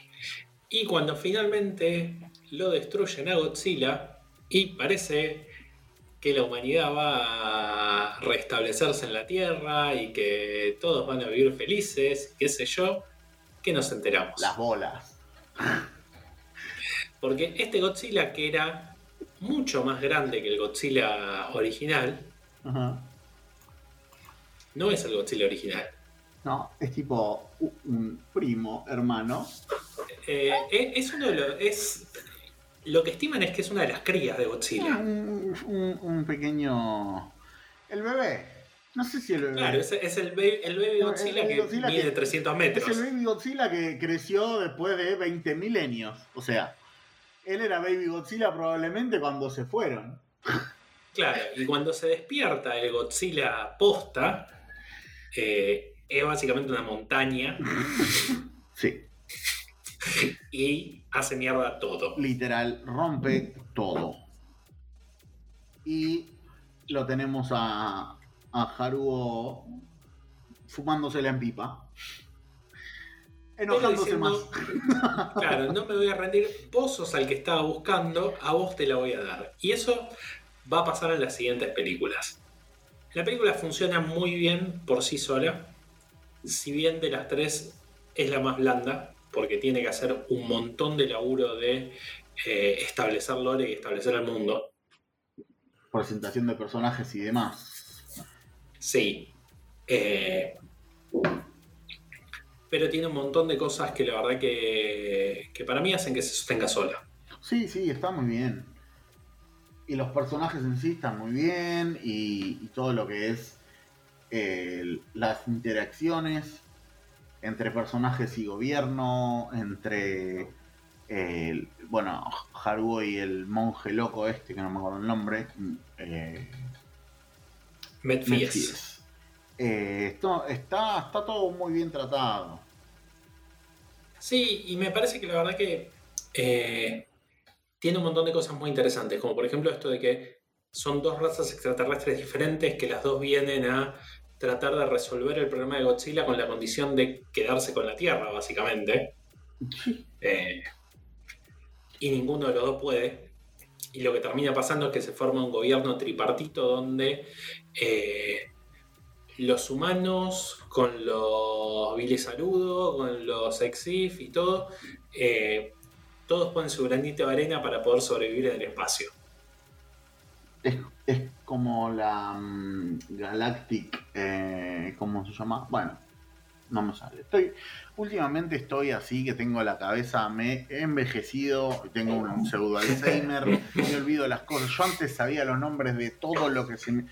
[SPEAKER 2] Y cuando finalmente lo destruyen a Godzilla y parece que la humanidad va a restablecerse en la Tierra y que todos van a vivir felices, qué sé yo, que nos enteramos.
[SPEAKER 1] Las bolas.
[SPEAKER 2] Porque este Godzilla que era mucho más grande que el Godzilla original, no es el Godzilla original.
[SPEAKER 1] No, es tipo un primo, hermano.
[SPEAKER 2] Eh, es uno de los. Es, lo que estiman es que es una de las crías de Godzilla.
[SPEAKER 1] Un, pequeño. El bebé. No sé si el bebé.
[SPEAKER 2] Claro, es, el, baby, Godzilla que mide 300 metros.
[SPEAKER 1] Es el baby Godzilla que creció después de 20 milenios. O sea, él era baby Godzilla probablemente cuando se fueron.
[SPEAKER 2] Claro, y cuando se despierta el Godzilla posta, eh, es básicamente una montaña.
[SPEAKER 1] Sí.
[SPEAKER 2] Y hace mierda todo.
[SPEAKER 1] Literal, rompe todo. Y lo tenemos a, a Haruo fumándosela en pipa. Enojándose más.
[SPEAKER 2] Claro, no me voy a rendir. Vos sos al que estaba buscando, a vos te la voy a dar. Y eso va a pasar en las siguientes películas. La película funciona muy bien por sí sola. Si bien de las tres es la más blanda, porque tiene que hacer un montón de laburo de eh, establecer lore y establecer el mundo.
[SPEAKER 1] Presentación de personajes y demás.
[SPEAKER 2] Sí. Eh, pero tiene un montón de cosas que la verdad que, que para mí hacen que se sostenga sola.
[SPEAKER 1] Sí, sí, está muy bien. Y los personajes en sí están muy bien y, todo lo que es eh, las interacciones entre personajes y gobierno, entre bueno, Haruo y el monje loco este, que no me acuerdo el nombre. Eh, eh, esto, está, está todo muy bien tratado.
[SPEAKER 2] Sí, y me parece que la verdad que eh, tiene un montón de cosas muy interesantes, como por ejemplo esto de que son dos razas extraterrestres diferentes que las dos vienen a tratar de resolver el problema de Godzilla con la condición de quedarse con la Tierra, básicamente. Eh, y ninguno de los dos puede. Y lo que termina pasando es que se forma un gobierno tripartito donde eh, los humanos con los Billy Saludo, con los Exif y todo, eh, todos ponen su granito de arena para poder sobrevivir en el espacio.
[SPEAKER 1] Es, como la mm, Galactic, eh, ¿cómo se llama? Bueno, no me sale. Estoy, últimamente estoy así que tengo la cabeza, me he envejecido, tengo un pseudo Alzheimer, me olvido las cosas. Yo antes sabía los nombres de todo lo que se me...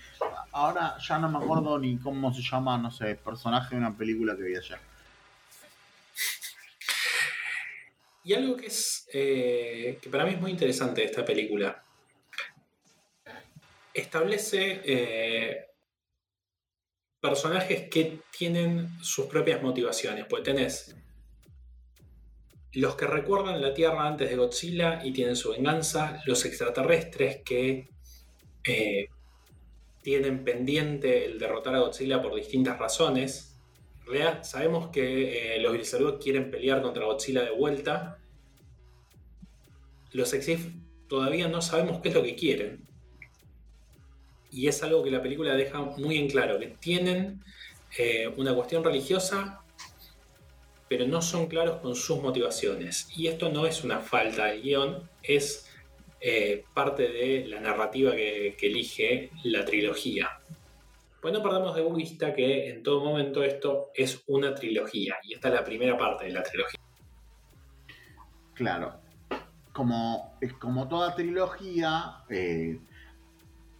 [SPEAKER 1] Ahora ya no me acuerdo ni cómo se llama, no sé, personaje de una película que vi ayer.
[SPEAKER 2] Y algo que es eh, que para mí es muy interesante de esta película establece eh, personajes que tienen sus propias motivaciones. Pues tenés los que recuerdan la Tierra antes de Godzilla y tienen su venganza, los extraterrestres que eh, tienen pendiente el derrotar a Godzilla por distintas razones. En realidad sabemos que eh, los Grisarud quieren pelear contra Godzilla de vuelta. Los Exif todavía no sabemos qué es lo que quieren y es algo que la película deja muy en claro, que tienen eh, una cuestión religiosa, pero no son claros con sus motivaciones. Y esto no es una falta de guion, es eh, parte de la narrativa que, elige la trilogía. Pues no perdamos de vista que en todo momento esto es una trilogía, y esta es la primera parte de la trilogía.
[SPEAKER 1] Claro. Como, como toda trilogía, eh,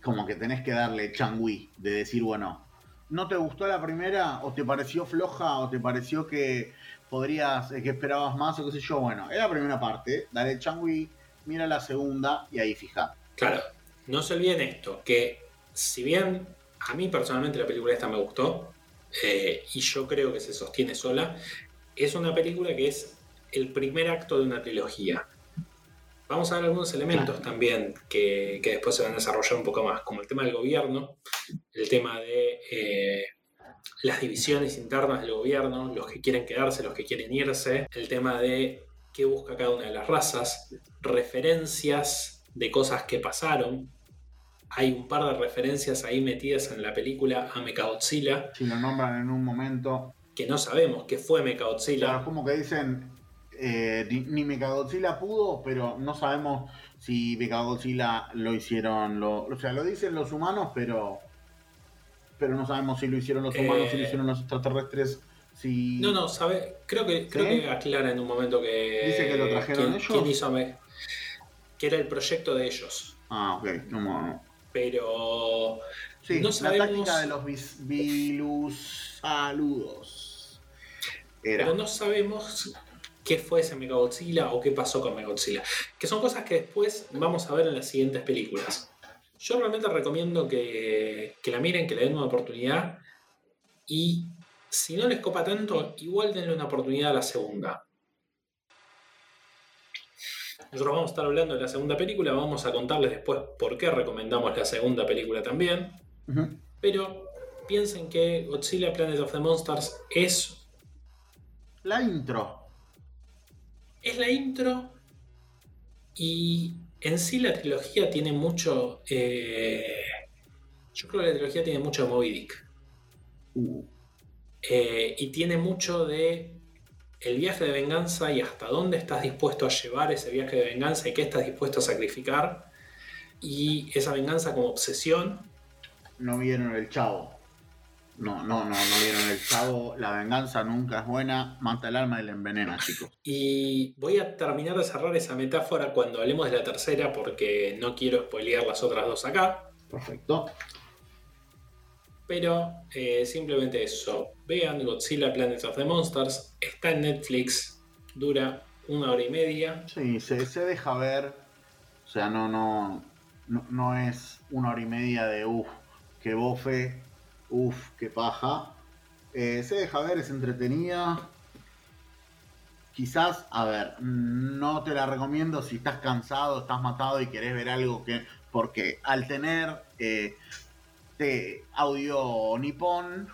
[SPEAKER 1] como que tenés que darle changui, de decir, bueno, ¿no te gustó la primera? ¿O te pareció floja? ¿O te pareció que podrías, eh, que esperabas más? O qué sé yo, bueno, es la primera parte, dale changui, mira la segunda y ahí fija.
[SPEAKER 2] Claro, no se olviden esto, que si bien a mí personalmente la película esta me gustó, eh, y yo creo que se sostiene sola, es una película que es el primer acto de una trilogía. vamos a ver algunos elementos también que, después se van a desarrollar un poco más, como el tema del gobierno, el tema de eh, las divisiones internas del gobierno, los que quieren quedarse, los que quieren irse, el tema de qué busca cada una de las razas, referencias de cosas que pasaron. Hay un par de referencias ahí metidas en la película a Mechagodzilla.
[SPEAKER 1] Si lo nombran en un momento.
[SPEAKER 2] Que no sabemos qué fue Mechagodzilla.
[SPEAKER 1] Claro, como que dicen, eh, ni Mechagodzilla pudo, pero no sabemos si Mechagodzilla lo hicieron, o sea, lo dicen los humanos, pero pero no sabemos si lo hicieron los humanos, si lo eh, hicieron los extraterrestres. Si...
[SPEAKER 2] No, no, sabe, creo que, creo que aclara en un momento que.
[SPEAKER 1] Dice que lo trajeron ellos.
[SPEAKER 2] ¿quién hizo que era el proyecto de ellos.
[SPEAKER 1] Ah, ok, no, no.
[SPEAKER 2] Pero.
[SPEAKER 1] Sí, no sabemos... la táctica de los virus saludos.
[SPEAKER 2] Era. Pero no sabemos qué fue ese Megagodzilla o qué pasó con Megagodzilla. Que son cosas que después vamos a ver en las siguientes películas. Yo realmente recomiendo que, la miren, que le den una oportunidad. Y si no les copa tanto, igual denle una oportunidad a la segunda. Nosotros vamos a estar hablando de la segunda película, vamos a contarles después por qué recomendamos la segunda película también. Pero piensen que Godzilla Planet of the Monsters es...
[SPEAKER 1] La intro.
[SPEAKER 2] Es la intro y en sí la trilogía tiene mucho. Eh, yo creo que la trilogía tiene mucho de Moby Dick. Uh. Eh, y tiene mucho de el viaje de venganza y hasta dónde estás dispuesto a llevar ese viaje de venganza y qué estás dispuesto a sacrificar. Y esa venganza como obsesión.
[SPEAKER 1] No vieron el chavo. No, no, no, no vieron el chavo. La venganza nunca es buena. Mata el alma y la envenena, chicos.
[SPEAKER 2] Y voy a terminar de cerrar esa metáfora cuando hablemos de la tercera porque no quiero spoilear las otras dos acá.
[SPEAKER 1] Perfecto.
[SPEAKER 2] Pero eh, simplemente eso. Vean Godzilla Planet of the Monsters. Está en Netflix. Dura una hora y media.
[SPEAKER 1] Sí, se, deja ver. O sea, no, no, no, no es una hora y media de uff, que bofe Uf, qué paja. Eh, se deja ver, es entretenida. Quizás, a ver, no te la recomiendo si estás cansado, estás matado y querés ver algo que. Porque al tener eh, audio nipón,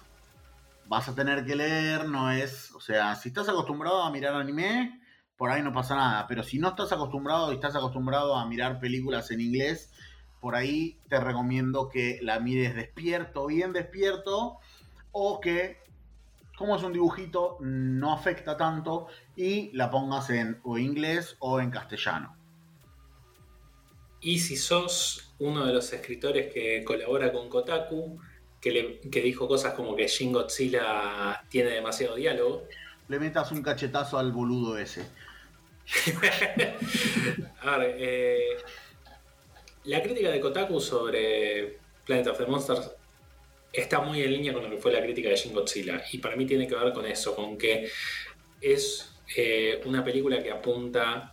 [SPEAKER 1] vas a tener que leer, no es. O sea, si estás acostumbrado a mirar anime, por ahí no pasa nada. Pero si no estás acostumbrado y estás acostumbrado a mirar películas en inglés, por ahí te recomiendo que la mires despierto, bien despierto, o que, como es un dibujito, no afecta tanto y la pongas en o inglés o en castellano.
[SPEAKER 2] Y si sos uno de los escritores que colabora con Kotaku, que, le, dijo cosas como que Shin Godzilla tiene demasiado diálogo.
[SPEAKER 1] Le metas un cachetazo al boludo ese.
[SPEAKER 2] A ver, eh, la crítica de Kotaku sobre Planet of the Monsters está muy en línea con lo que fue la crítica de Shin Godzilla. Y para mí tiene que ver con eso, con que es eh, una película que apunta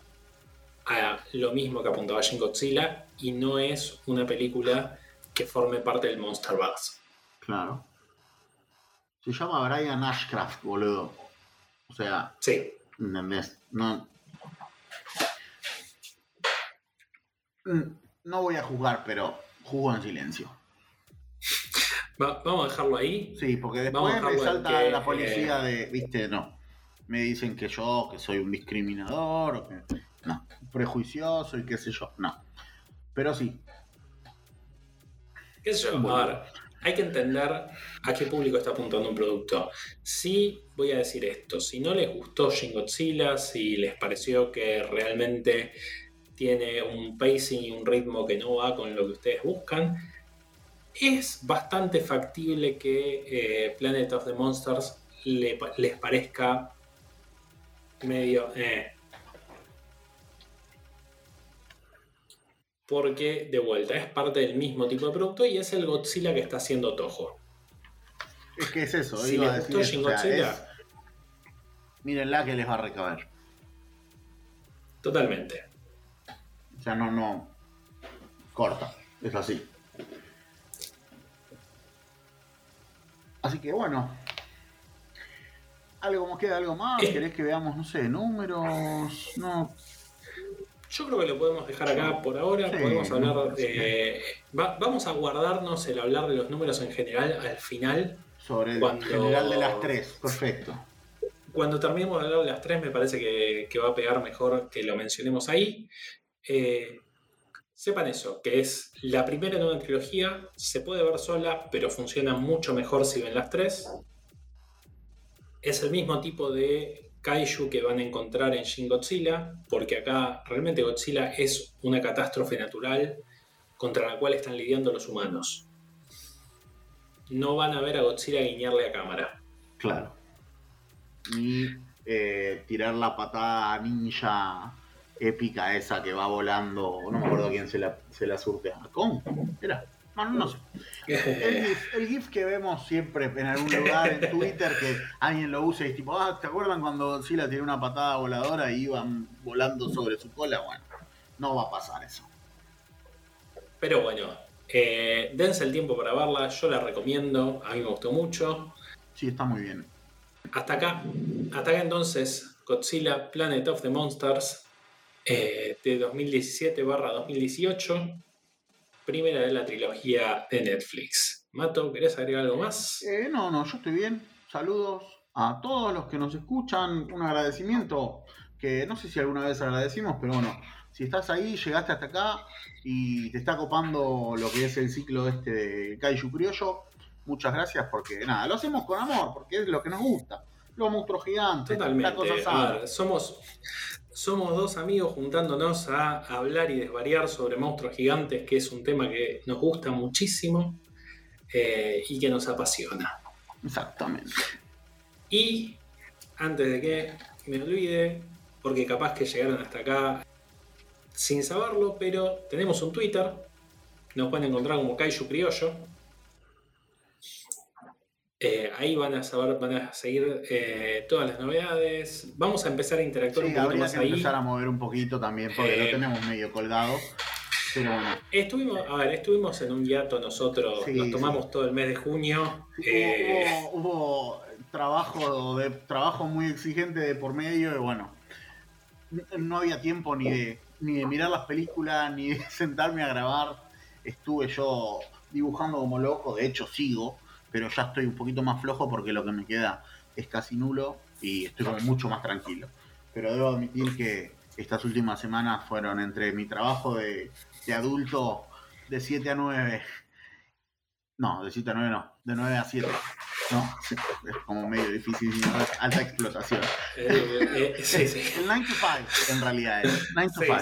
[SPEAKER 2] a lo mismo que apuntaba Shin Godzilla y no es una película que forme parte del Monster Buzz.
[SPEAKER 1] Claro. Se llama Brian Ashcraft, boludo. O sea.
[SPEAKER 2] Sí.
[SPEAKER 1] ¿Entendés? No. Mm no voy a jugar, pero jugo en silencio.
[SPEAKER 2] vamos a dejarlo ahí.
[SPEAKER 1] Sí, porque después me salta la policía de, viste, no. Me dicen que yo, que soy un discriminador, o que, no, prejuicioso y qué sé yo, no. Pero sí.
[SPEAKER 2] ¿Qué sé yo? A ver, hay que entender a qué público está apuntando un producto. Sí, voy a decir esto, si no les gustó Shin Godzilla, si les pareció que realmente tiene un pacing y un ritmo que no va con lo que ustedes buscan, es bastante factible que eh, Planet of the Monsters les parezca medio... Eh. Porque, de vuelta, es parte del mismo tipo de producto y es el Godzilla que está haciendo Toho.
[SPEAKER 1] Es que es eso, si les gustó Shin Godzilla... Mírenla que les va a recabar.
[SPEAKER 2] Totalmente.
[SPEAKER 1] O sea, no, no. Corta. Es así. Así que bueno. ¿Algo más queda? ¿Algo más? ¿Querés que veamos, no sé, números? No.
[SPEAKER 2] Yo creo que lo podemos dejar acá por ahora.
[SPEAKER 1] Sí,
[SPEAKER 2] podemos hablar de. va- vamos a guardarnos el hablar de los números en general al final.
[SPEAKER 1] Sobre el
[SPEAKER 2] Cuando-
[SPEAKER 1] general de las tres. Perfecto.
[SPEAKER 2] Cuando terminemos de hablar de las tres, me parece que, que va a pegar mejor que lo mencionemos ahí. Eh, sepan eso, que es la primera una trilogía, se puede ver sola, pero funciona mucho mejor si ven las tres. Es el mismo tipo de kaiju que van a encontrar en Shin Godzilla, porque acá realmente Godzilla es una catástrofe natural contra la cual están lidiando los humanos. No van a ver a Godzilla guiñarle a cámara.
[SPEAKER 1] Claro. Ni eh, tirar la patada ninja épica esa que va volando. No me acuerdo quién se la, se la surte. ¿A Kong? ¿Era? No, no, no sé. El GIF, el GIF que vemos siempre en algún lugar en Twitter que alguien lo usa y es tipo, ah, ¿te acuerdan cuando Godzilla tiró una patada voladora y iban volando sobre su cola? Bueno, no va a pasar eso.
[SPEAKER 2] Pero bueno, eh, dense el tiempo para verla, yo la recomiendo, a mí me gustó mucho.
[SPEAKER 1] Sí, está muy bien.
[SPEAKER 2] Hasta acá, hasta acá entonces, Godzilla Planet of the Monsters eh, de 2017-2018, primera de la trilogía de Netflix. Mato, ¿querés agregar algo más?
[SPEAKER 1] Eh, no, no, yo estoy bien. Saludos a todos los que nos escuchan. Un agradecimiento que no sé si alguna vez agradecimos, pero bueno, si estás ahí, llegaste hasta acá y te está copando lo que es el ciclo este de Kaiju Criollo, muchas gracias porque nada, lo hacemos con amor, porque es lo que nos gusta. Los monstruos gigantes, la cosa
[SPEAKER 2] Totalmente. A
[SPEAKER 1] sana.
[SPEAKER 2] ver, somos, somos dos amigos juntándonos a hablar y desvariar sobre monstruos gigantes, que es un tema que nos gusta muchísimo eh, y que nos apasiona.
[SPEAKER 1] Exactamente.
[SPEAKER 2] Y antes de que me olvide, porque capaz que llegaron hasta acá sin saberlo, pero tenemos un Twitter, nos pueden encontrar como Kaiju Criollo. Eh, ahí van a saber, van a seguir eh, todas las novedades. Vamos a empezar a interactuar
[SPEAKER 1] Sí,
[SPEAKER 2] un poquito más
[SPEAKER 1] que
[SPEAKER 2] ahí.
[SPEAKER 1] empezar a mover un poquito también, porque
[SPEAKER 2] Eh,
[SPEAKER 1] lo tenemos medio colgado. Pero bueno,
[SPEAKER 2] Estuvimos, a ver, estuvimos en un hiato nosotros,
[SPEAKER 1] Sí,
[SPEAKER 2] nos
[SPEAKER 1] sí.
[SPEAKER 2] tomamos todo el mes de junio. Eh,
[SPEAKER 1] hubo, hubo trabajo de trabajo muy exigente de por medio y bueno no había tiempo ni de ni de mirar las películas ni de sentarme a grabar estuve yo dibujando como loco de hecho sigo pero ya estoy un poquito más flojo porque lo que me queda es casi nulo y estoy como mucho más tranquilo. Pero debo admitir que estas últimas semanas fueron entre mi trabajo de, de adulto de 7 a 9 no, de 7 a 9 no, de 9 a 7. No, es como medio difícil, alta explotación.
[SPEAKER 2] eh, eh, sí, sí.
[SPEAKER 1] El 9 to 5 en realidad es, 9 to
[SPEAKER 2] Sí,
[SPEAKER 1] 5.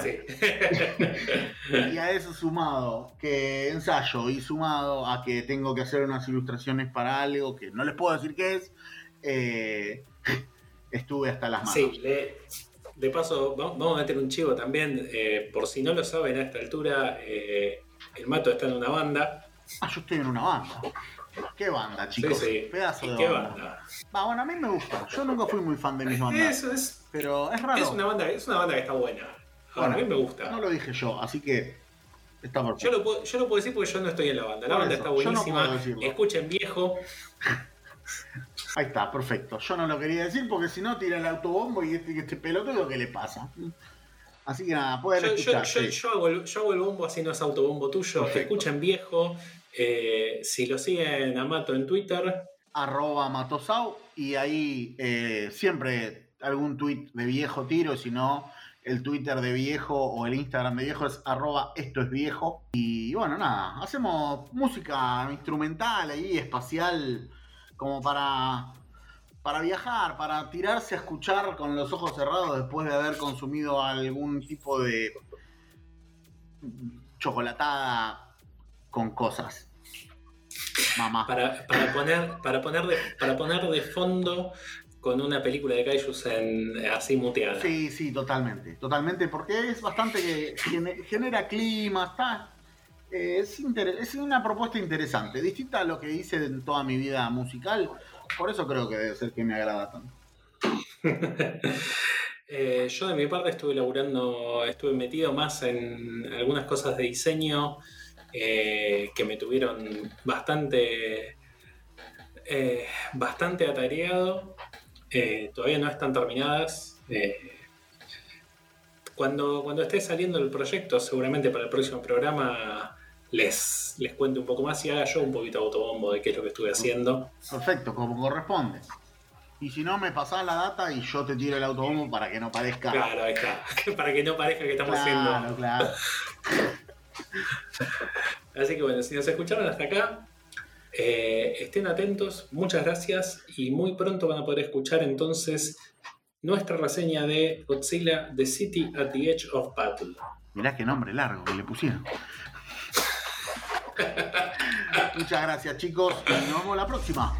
[SPEAKER 2] sí.
[SPEAKER 1] Y a eso sumado que ensayo y sumado a que tengo que hacer unas ilustraciones para algo que no les puedo decir qué es, eh, estuve hasta las manos.
[SPEAKER 2] Sí, le- de paso, va- vamos a meter un chivo también. eh, por si no lo saben a esta altura, eh, el Mato está en una banda.
[SPEAKER 1] Ah, yo estoy en una banda. ¿Qué banda, chicos?
[SPEAKER 2] Sí, sí.
[SPEAKER 1] Pedazo
[SPEAKER 2] ¿Y
[SPEAKER 1] de
[SPEAKER 2] qué
[SPEAKER 1] banda. Va, bueno, a mí me gusta. Yo nunca fui muy fan de mis bandas.
[SPEAKER 2] Eso es,
[SPEAKER 1] Pero es raro.
[SPEAKER 2] es, una banda, es una banda que está buena.
[SPEAKER 1] Bueno,
[SPEAKER 2] a mí me gusta.
[SPEAKER 1] No lo dije yo, así que está perfecto.
[SPEAKER 2] Yo lo, puedo, yo lo puedo decir porque yo no estoy en la banda. La
[SPEAKER 1] Por
[SPEAKER 2] banda
[SPEAKER 1] eso,
[SPEAKER 2] está
[SPEAKER 1] no
[SPEAKER 2] buenísima. Escuchen viejo.
[SPEAKER 1] Ahí está, perfecto. Yo no lo quería decir porque si no tira el autobombo y este, este pelotudo, ¿qué le pasa? Así que nada, pueden
[SPEAKER 2] Yo, yo-
[SPEAKER 1] escuchar.
[SPEAKER 2] yo-
[SPEAKER 1] sí.
[SPEAKER 2] yo hago el, yo hago el bombo así no es autobombo tuyo.
[SPEAKER 1] Perfecto.
[SPEAKER 2] Escuchen viejo. Eh, si lo siguen a Mato en Twitter,
[SPEAKER 1] Arroba Matosau y ahí eh, siempre algún tweet de viejo tiro, si no el Twitter de viejo o el Instagram de viejo es arroba esto es viejo. Y bueno, nada, hacemos música instrumental ahí, espacial, como para, para viajar, para tirarse a escuchar con los ojos cerrados después de haber consumido algún tipo de chocolatada con cosas. Mamá.
[SPEAKER 2] para, para poner, para, poner de, para poner de fondo con una película de Kaijus en, así muteada.
[SPEAKER 1] Sí, sí, totalmente, totalmente, porque es bastante que gene- genera clima, está, eh, es, es una propuesta interesante, distinta a lo que hice en toda mi vida musical, por eso creo que debe ser que me agrada tanto.
[SPEAKER 2] Eh, yo de mi parte estuve laburando, estuve metido más en algunas cosas de diseño eh, que me tuvieron bastante, eh, bastante atareado. Eh, todavía no están terminadas. cuando, cuando esté saliendo el proyecto, seguramente para el próximo programa les, les cuente un poco más y haga yo un poquito de autobombo de qué es lo que estuve haciendo.
[SPEAKER 1] Perfecto, como corresponde. Y si no, me pasás la data y yo te tiro el autobombo para que no parezca.
[SPEAKER 2] Claro, ahí está. Para que no parezca que estamos haciendo.
[SPEAKER 1] Claro, claro.
[SPEAKER 2] Así que bueno, si nos escucharon hasta acá, eh, estén atentos, muchas gracias y muy pronto van a poder escuchar entonces nuestra reseña de Godzilla The City at the Edge of Battle.
[SPEAKER 1] Mirá qué nombre largo que le pusieron. Muchas gracias chicos y nos vemos la próxima.